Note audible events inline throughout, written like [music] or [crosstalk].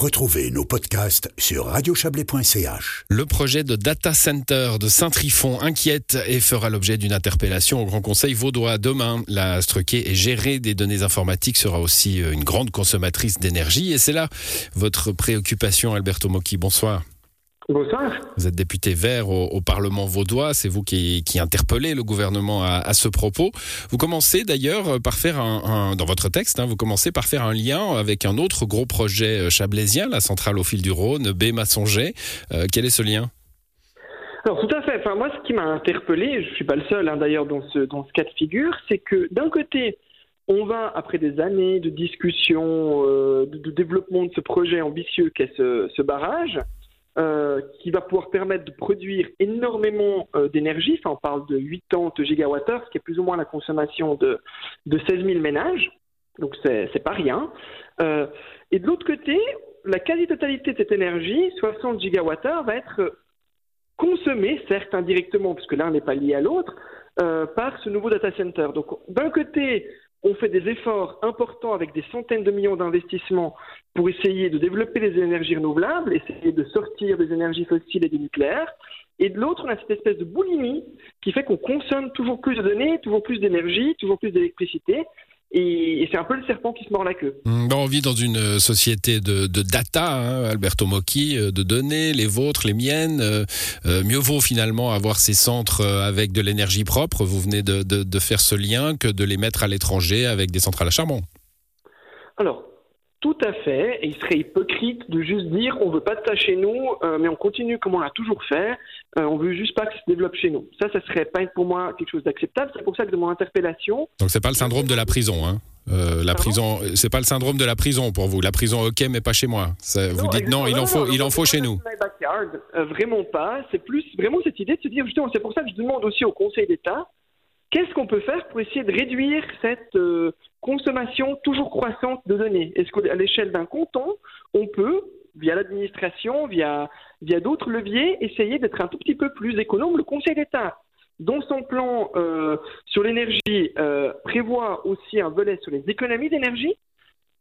Retrouvez nos podcasts sur radiochablais.ch. Le projet de data center de Saint-Trifon inquiète et fera l'objet d'une interpellation au Grand Conseil vaudois demain. La structure et gérer des données informatiques sera aussi une grande consommatrice d'énergie et c'est là votre préoccupation, Alberto Mocchi. Bonsoir. Bonsoir. Vous êtes député vert au, Parlement vaudois. C'est vous qui, qui, interpellez le gouvernement à, ce propos. Vous commencez d'ailleurs par faire un, dans votre texte, hein, vous commencez par faire un lien avec un autre gros projet euh, chablaisien, la centrale au fil du Rhône, B. Massonger. Euh, quel est ce lien? Alors tout à fait. Enfin moi, ce qui m'a interpellé, je suis pas le seul hein, d'ailleurs dans ce dans ce cas de figure, c'est que d'un côté, on va après des années de discussions, euh, de, développement de ce projet ambitieux qu'est ce, ce barrage, euh, qui va pouvoir permettre de produire énormément euh, d'énergie. Enfin, on parle de 80 gigawattheures, ce qui est plus ou moins la consommation de, de 16 000 ménages. Donc, c'est pas rien. Euh, et de l'autre côté, la quasi-totalité de cette énergie, 60 gigawattheures, va être consommée, certes indirectement, puisque l'un n'est pas lié à l'autre, par ce nouveau data center. Donc, d'un côté, on fait des efforts importants avec des centaines de millions d'investissements pour essayer de développer les énergies renouvelables, essayer de sortir des énergies fossiles et du nucléaire. Et de l'autre, on a cette espèce de boulimie qui fait qu'on consomme toujours plus de données, toujours plus d'énergie, toujours plus d'électricité. Et, c'est un peu le serpent qui se mord la queue. Mmh, on vit dans une euh, société de, data, hein, Alberto Mocchi, euh, de données, les vôtres, les miennes. Euh, mieux vaut finalement avoir ces centres avec de l'énergie propre, vous venez de, de, faire ce lien, que de les mettre à l'étranger avec des centrales à charbon. Alors, tout à fait. Et il serait hypocrite de juste dire on veut pas de ça chez nous, euh, mais on continue comme on l'a toujours fait. Euh, on veut juste pas que ça se développe chez nous. Ça, ça serait pas pour moi quelque chose d'acceptable. C'est pour ça que de mon interpellation. Donc c'est pas le syndrome de la prison, hein euh, la prison, c'est pas le syndrome de la prison pour vous. La prison, ok, mais pas chez moi. vous dites non, il en faut, il en faut chez nous. vraiment pas. C'est plus vraiment cette idée de se dire justement. C'est pour ça que je demande aussi au Conseil d'État qu'est-ce qu'on peut faire pour essayer de réduire cette consommation toujours croissante de données. Est-ce qu'à l'échelle d'un canton, on peut, via l'administration, via, via d'autres leviers, essayer d'être un tout petit peu plus économe? Le Conseil d'État, dont son plan euh, sur l'énergie euh, prévoit aussi un volet sur les économies d'énergie.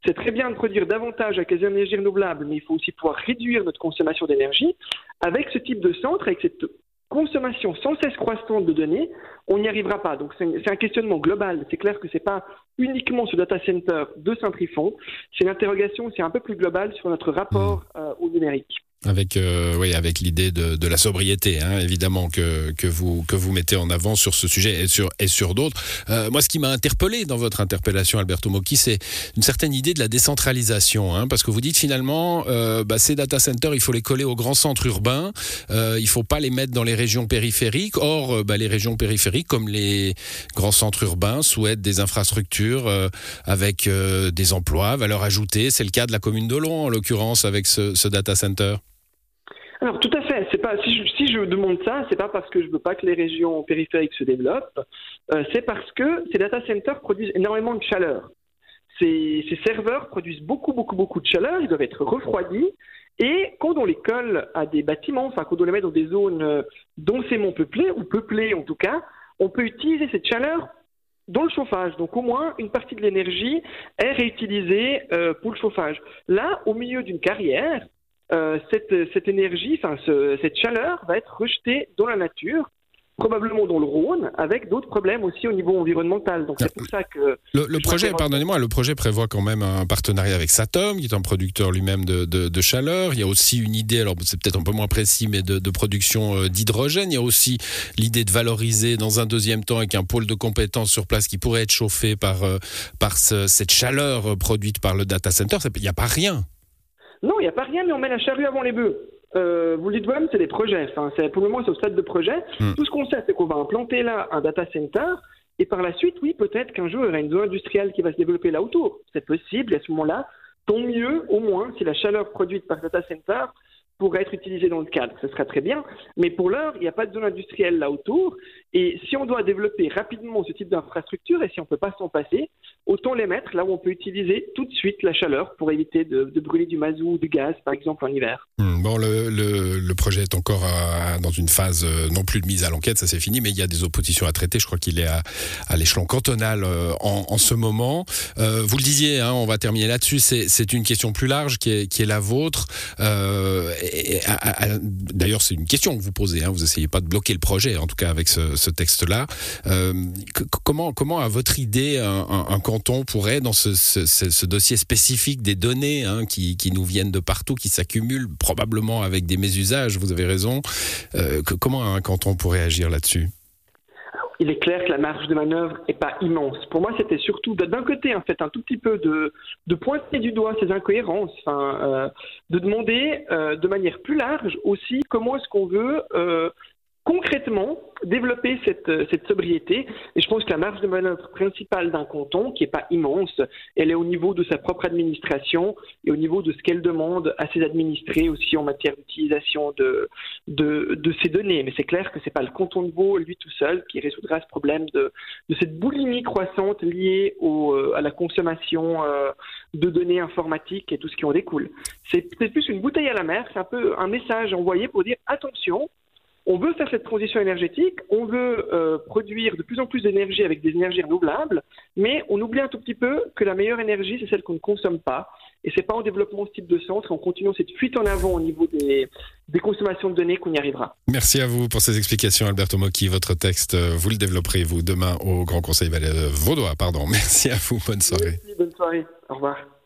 C'est très bien de produire davantage avec les énergies renouvelables, mais il faut aussi pouvoir réduire notre consommation d'énergie. Avec ce type de centre, avec cette consommation sans cesse croissante de données, on n'y arrivera pas. Donc c'est un questionnement global. C'est clair que ce n'est pas uniquement ce data center de Saint-Trifon. C'est une interrogation, c'est un peu plus global sur notre rapport mmh. euh, au numérique avec euh, oui avec l'idée de, de, la sobriété hein, évidemment que, que vous que vous mettez en avant sur ce sujet et sur et sur d'autres. Euh, moi ce qui m'a interpellé dans votre interpellation Alberto Mocchi c'est une certaine idée de la décentralisation hein, parce que vous dites finalement euh, bah, ces data centers il faut les coller aux grands centres urbains euh, il faut pas les mettre dans les régions périphériques. Or euh, bah, les régions périphériques comme les grands centres urbains souhaitent des infrastructures euh, avec des emplois valeur ajoutée. C'est le cas de la commune de Long en l'occurrence avec ce, ce data center alors tout à fait. C'est pas si je, demande ça, c'est pas parce que je veux pas que les régions périphériques se développent. Euh, c'est parce que ces data centers produisent énormément de chaleur. Ces, ces, serveurs produisent beaucoup beaucoup beaucoup de chaleur. Ils doivent être refroidis. Et quand on les colle à des bâtiments, enfin quand on les met dans des zones euh, densément peuplées ou peuplées en tout cas, on peut utiliser cette chaleur dans le chauffage. Donc au moins une partie de l'énergie est réutilisée euh, pour le chauffage. Là, au milieu d'une carrière, euh, cette, cette, énergie, enfin ce, cette chaleur va être rejetée dans la nature probablement dans le Rhône, avec d'autres problèmes aussi au niveau environnemental. Donc c'est pour ça que le, projet, pardonnez-moi, le projet prévoit quand même un partenariat avec Satom, qui est un producteur lui-même de, de, de, chaleur. Il y a aussi une idée, alors c'est peut-être un peu moins précis, mais de, de production euh, d'hydrogène. Il y a aussi l'idée de valoriser dans un deuxième temps avec un pôle de compétences sur place qui pourrait être chauffé par euh, par ce, cette chaleur produite par le data center. Il n'y a pas rien. Non, il n'y a pas rien, mais on met la charrue avant les bœufs. Euh, vous le dites vous-même, c'est des projets. Enfin, pour le moment, c'est au stade de projet. Hmm. Tout ce qu'on sait, c'est qu'on va implanter là un data center. Et par la suite, oui, peut-être qu'un jour, il y aura une zone industrielle qui va se développer là autour. C'est possible. Et à ce moment-là, tant mieux, au moins, si la chaleur produite par data center pourrait être utilisé dans le cadre. Ce serait très bien, mais pour l'heure, il n'y a pas de zone industrielle là autour. Et si on doit développer rapidement ce type d'infrastructure et si on ne peut pas s'en passer, autant les mettre là où on peut utiliser tout de suite la chaleur pour éviter de, brûler du mazout ou du gaz, par exemple, en hiver. Hmm, bon, le, projet est encore dans une phase euh, non plus de mise à l'enquête, ça c'est fini, mais il y a des oppositions à traiter. Je crois qu'il est à, l'échelon cantonal euh, en, ce moment. Euh, vous le disiez, hein, on va terminer là-dessus, c'est une question plus large qui est, la vôtre. Euh, D'ailleurs, c'est une question que vous posez. Hein. Vous essayez pas de bloquer le projet, en tout cas avec ce, ce texte-là. Euh, comment, comment, à votre idée, un, un, canton pourrait, dans ce, ce, ce, dossier spécifique des données hein, qui, qui, nous viennent de partout, qui s'accumulent probablement avec des mésusages, vous avez raison, euh, que, comment un canton pourrait agir là-dessus? Il est clair que la marge de manœuvre n'est pas immense. Pour moi, c'était surtout d'un côté, en fait, un tout petit peu de, de pointer du doigt ces incohérences, euh, de demander euh, de manière plus large aussi comment est-ce qu'on veut euh, concrètement développer cette, euh, cette, sobriété. Et je pense que la marge de manœuvre principale d'un canton, qui n'est pas immense, elle est au niveau de sa propre administration et au niveau de ce qu'elle demande à ses administrés aussi en matière d'utilisation de, de, ces données. Mais c'est clair que ce n'est pas le canton de Vaud, lui tout seul, qui résoudra ce problème de, cette boulimie croissante liée euh, à la consommation euh, de données informatiques et tout ce qui en découle. C'est plus une bouteille à la mer, c'est un peu un message envoyé pour dire attention, on veut faire cette transition énergétique, on veut euh, produire de plus en plus d'énergie avec des énergies renouvelables, mais on oublie un tout petit peu que la meilleure énergie, c'est celle qu'on ne consomme pas. Et c'est pas en développant ce type de centre, en continuant cette fuite en avant au niveau des, consommations de données qu'on y arrivera. Merci à vous pour ces explications, Alberto Mocchi. Votre texte, euh, vous le développerez, vous, demain au Grand Conseil Vaudois. Pardon. [laughs] Merci à vous. Bonne soirée. bonne soirée. Au revoir.